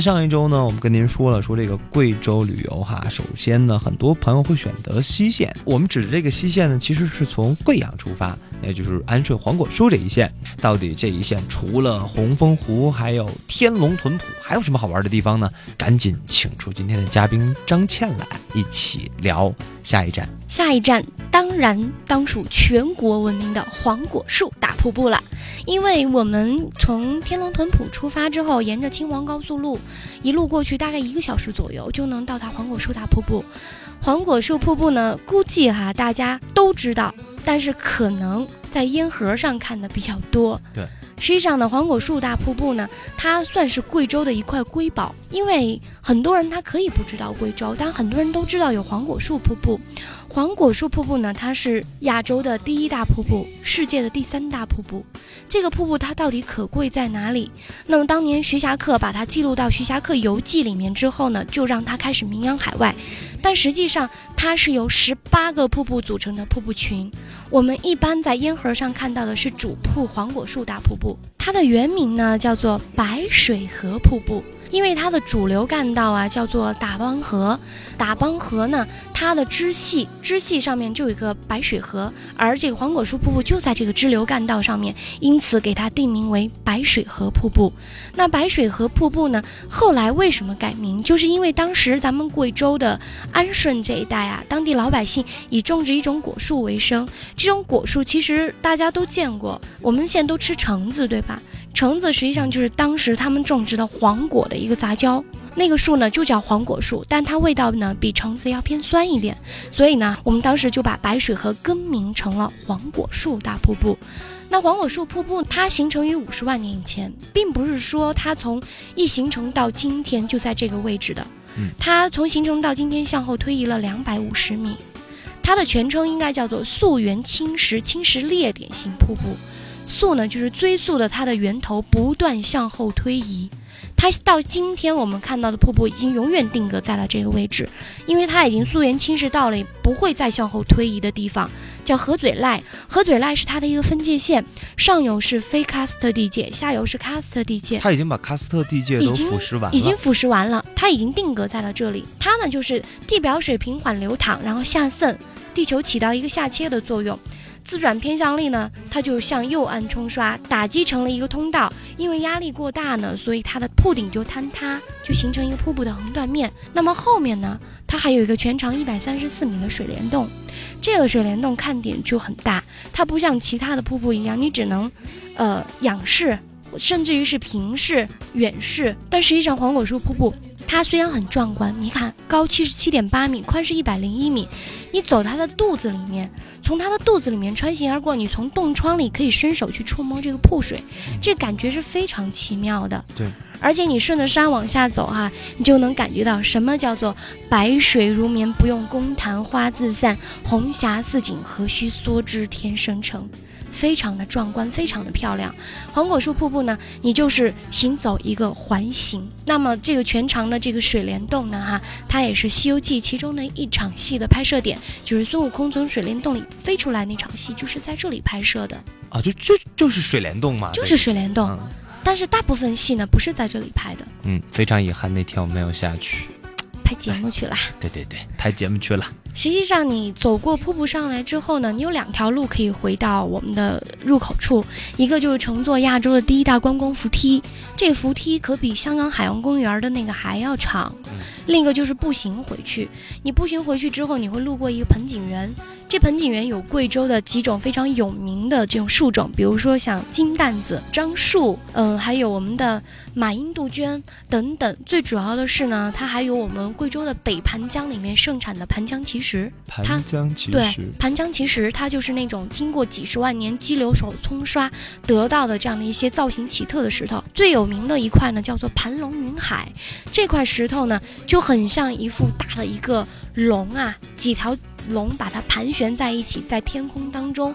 上一周呢，我们跟您说了说这个贵州旅游哈。首先呢，很多朋友会选择西线。我们指的这个西线呢，其实是从贵阳出发，也就是安顺黄果树这一线。到底这一线除了红枫湖，还有天龙屯埔，还有什么好玩的地方呢？赶紧请出今天的嘉宾张倩来一起聊下一站。下一站当然当属全国闻名的黄果树大瀑布了，因为我们从天龙屯堡出发之后，沿着青黄高速路一路过去，大概一个小时左右就能到达黄果树大瀑布。黄果树瀑布呢，估计哈大家都知道，但是可能在烟盒上看的比较多。对。实际上呢，黄果树大瀑布呢，它算是贵州的一块瑰宝，因为很多人他可以不知道贵州，但很多人都知道有黄果树瀑布。黄果树瀑布呢，它是亚洲的第一大瀑布，世界的第三大瀑布。这个瀑布它到底可贵在哪里？那么当年徐霞客把它记录到《徐霞客游记》里面之后呢，就让它开始名扬海外。但实际上，它是由十八个瀑布组成的瀑布群。我们一般在烟盒上看到的是主瀑黄果树大瀑布，它的原名呢叫做白水河瀑布。因为它的主流干道啊叫做打帮河，打帮河呢，它的支系支系上面就有一个白水河，而这个黄果树瀑布就在这个支流干道上面，因此给它定名为白水河瀑布。那白水河瀑布呢，后来为什么改名？就是因为当时咱们贵州的安顺这一带啊，当地老百姓以种植一种果树为生，这种果树其实大家都见过，我们现在都吃橙子，对吧？橙子实际上就是当时他们种植的黄果的一个杂交，那个树呢就叫黄果树，但它味道呢比橙子要偏酸一点，所以呢我们当时就把白水河更名成了黄果树大瀑布。那黄果树瀑布它形成于五十万年以前，并不是说它从一形成到今天就在这个位置的，它从形成到今天向后推移了两百五十米，它的全称应该叫做溯源侵蚀侵蚀裂点型瀑布。溯呢，就是追溯的它的源头不断向后推移，它到今天我们看到的瀑布已经永远定格在了这个位置，因为它已经溯源侵蚀到了不会再向后推移的地方，叫河嘴赖。河嘴赖是它的一个分界线，上游是非喀斯特地界，下游是喀斯特地界。它已经把喀斯特地界都腐蚀完了，已经腐蚀完了，它已经定格在了这里。它呢，就是地表水平缓流淌，然后下渗，地球起到一个下切的作用。自转偏向力呢，它就向右岸冲刷，打击成了一个通道。因为压力过大呢，所以它的瀑顶就坍塌，就形成一个瀑布的横断面。那么后面呢，它还有一个全长一百三十四米的水帘洞，这个水帘洞看点就很大，它不像其他的瀑布一样，你只能，呃，仰视，甚至于是平视、远视。但实际上黄果树瀑布。它虽然很壮观，你看高七十七点八米，宽是一百零一米，你走它的肚子里面，从它的肚子里面穿行而过，你从洞窗里可以伸手去触摸这个瀑水，这感觉是非常奇妙的。对，而且你顺着山往下走哈，你就能感觉到什么叫做白水如绵，不用公弹花自散；红霞似锦，何须梭织天生成。非常的壮观，非常的漂亮。黄果树瀑布呢，你就是行走一个环形。那么这个全长的这个水帘洞呢，哈，它也是《西游记》其中的一场戏的拍摄点，就是孙悟空从水帘洞里飞出来那场戏，就是在这里拍摄的。啊，就就就是水帘洞嘛，就是水帘洞。但是大部分戏呢，不是在这里拍的。嗯，非常遗憾，那天我没有下去。拍节目去了，对对对，拍节目去了。实际上，你走过瀑布上来之后呢，你有两条路可以回到我们的入口处，一个就是乘坐亚洲的第一大观光扶梯，这扶梯可比香港海洋公园的那个还要长；另一个就是步行回去。你步行回去之后，你会路过一个盆景园。这盆景园有贵州的几种非常有名的这种树种，比如说像金担子、樟树，嗯，还有我们的马英杜鹃等等。最主要的是呢，它还有我们贵州的北盘江里面盛产的盘江奇石。盘江奇石，对，盘江奇石，它就是那种经过几十万年激流手冲刷得到的这样的一些造型奇特的石头。最有名的一块呢，叫做盘龙云海，这块石头呢就很像一副大的一个龙啊，几条。龙把它盘旋在一起，在天空当中。